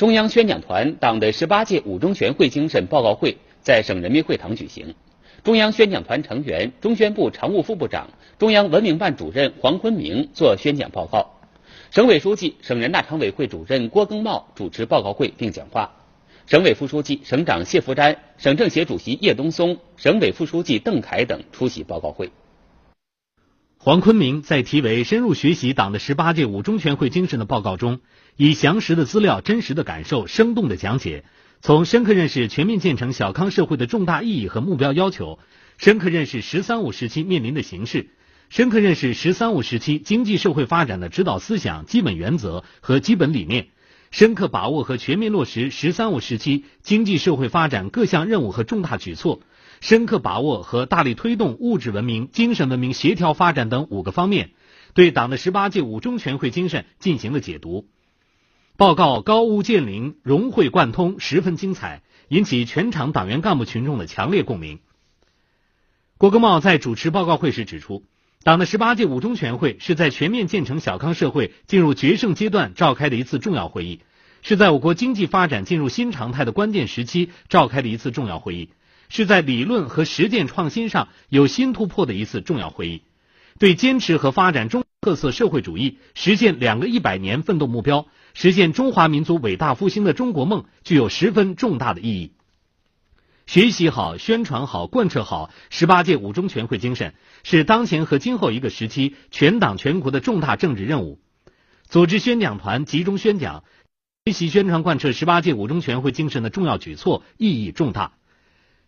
中央宣讲团党的十八届五中全会精神报告会在省人民会堂举行。中央宣讲团成员、中宣部常务副部长、中央文明办主任黄坤明作宣讲报告。省委书记、省人大常委会主任郭耕茂主持报告会并讲话。省委副书记、省长谢伏瞻、省政协主席叶东松、省委副书记邓凯等出席报告会。黄坤明在题为“深入学习党的十八届五中全会精神”的报告中，以详实的资料、真实的感受、生动的讲解，从深刻认识全面建成小康社会的重大意义和目标要求，深刻认识“十三五”时期面临的形势，深刻认识“十三五”时期经济社会发展的指导思想、基本原则和基本理念，深刻把握和全面落实“十三五”时期经济社会发展各项任务和重大举措。深刻把握和大力推动物质文明、精神文明协调发展等五个方面，对党的十八届五中全会精神进行了解读。报告高屋建瓴、融会贯通，十分精彩，引起全场党员干部群众的强烈共鸣。郭耕茂在主持报告会时指出，党的十八届五中全会是在全面建成小康社会进入决胜阶段召开的一次重要会议，是在我国经济发展进入新常态的关键时期召开的一次重要会议。是在理论和实践创新上有新突破的一次重要会议，对坚持和发展中特色社会主义、实现两个一百年奋斗目标、实现中华民族伟大复兴的中国梦具有十分重大的意义。学习好、宣传好、贯彻好十八届五中全会精神，是当前和今后一个时期全党全国的重大政治任务。组织宣讲团集中宣讲，学习宣传贯彻十八届五中全会精神的重要举措，意义重大。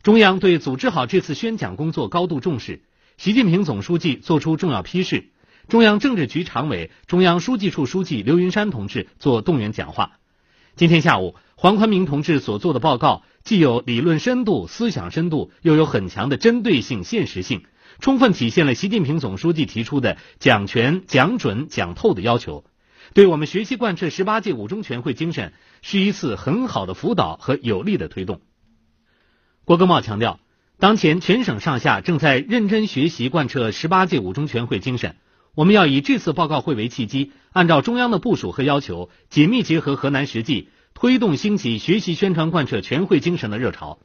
中央对组织好这次宣讲工作高度重视，习近平总书记作出重要批示，中央政治局常委、中央书记处书记刘云山同志作动员讲话。今天下午，黄坤明同志所做的报告既有理论深度、思想深度，又有很强的针对性、现实性，充分体现了习近平总书记提出的讲全、讲准、讲透的要求，对我们学习贯彻十八届五中全会精神是一次很好的辅导和有力的推动。郭耕茂强调，当前全省上下正在认真学习贯彻十八届五中全会精神。我们要以这次报告会为契机，按照中央的部署和要求，紧密结合河南实际，推动兴起学习宣传贯彻全会精神的热潮。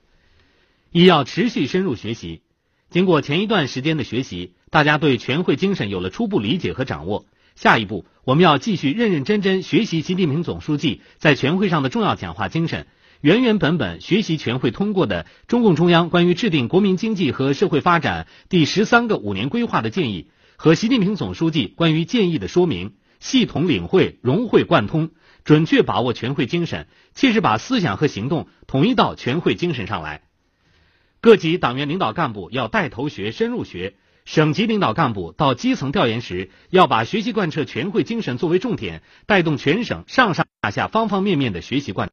一要持续深入学习。经过前一段时间的学习，大家对全会精神有了初步理解和掌握。下一步，我们要继续认认真真学习习近平总书记在全会上的重要讲话精神。原原本本学习全会通过的中共中央关于制定国民经济和社会发展第十三个五年规划的建议和习近平总书记关于建议的说明，系统领会、融会贯通，准确把握全会精神，切实把思想和行动统一到全会精神上来。各级党员领导干部要带头学、深入学，省级领导干部到基层调研时，要把学习贯彻全会精神作为重点，带动全省上上下下方方面面的学习贯。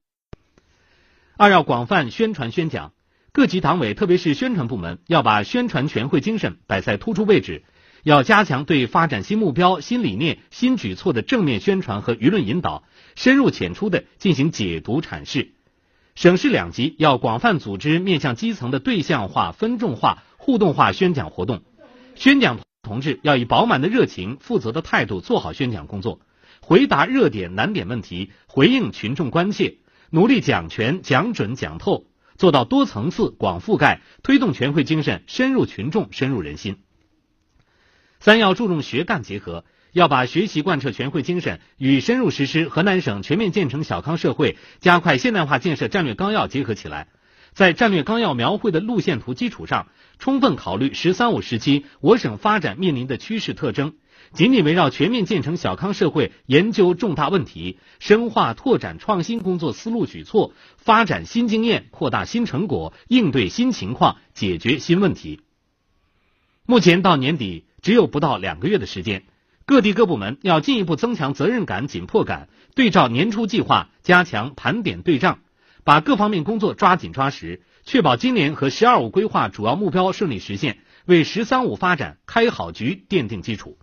二要广泛宣传宣讲，各级党委特别是宣传部门要把宣传全会精神摆在突出位置，要加强对发展新目标、新理念、新举措的正面宣传和舆论引导，深入浅出的进行解读阐释。省市两级要广泛组织面向基层的对象化、分众化、互动化宣讲活动，宣讲同志要以饱满的热情、负责的态度做好宣讲工作，回答热点难点问题，回应群众关切。努力讲全、讲准、讲透，做到多层次、广覆盖，推动全会精神深入群众、深入人心。三要注重学干结合，要把学习贯彻全会精神与深入实施河南省全面建成小康社会、加快现代化建设战略纲要结合起来，在战略纲要描绘的路线图基础上，充分考虑“十三五”时期我省发展面临的趋势特征。紧紧围绕全面建成小康社会研究重大问题，深化拓展创新工作思路举措，发展新经验，扩大新成果，应对新情况，解决新问题。目前到年底只有不到两个月的时间，各地各部门要进一步增强责任感、紧迫感，对照年初计划，加强盘点对账，把各方面工作抓紧抓实，确保今年和“十二五”规划主要目标顺利实现，为“十三五”发展开好局、奠定基础。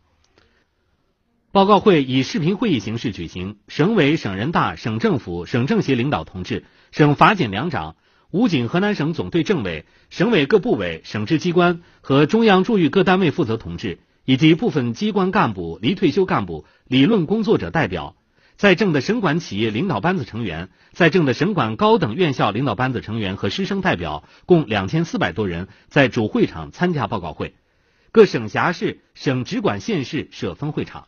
报告会以视频会议形式举行，省委、省人大、省政府、省政协领导同志、省法检两长、武警河南省总队政委、省委各部委、省直机关和中央驻豫各单位负责同志，以及部分机关干部、离退休干部、理论工作者代表，在正的省管企业领导班子成员，在正的省管高等院校领导班子成员和师生代表共两千四百多人在主会场参加报告会，各省辖市、省直管县市设分会场。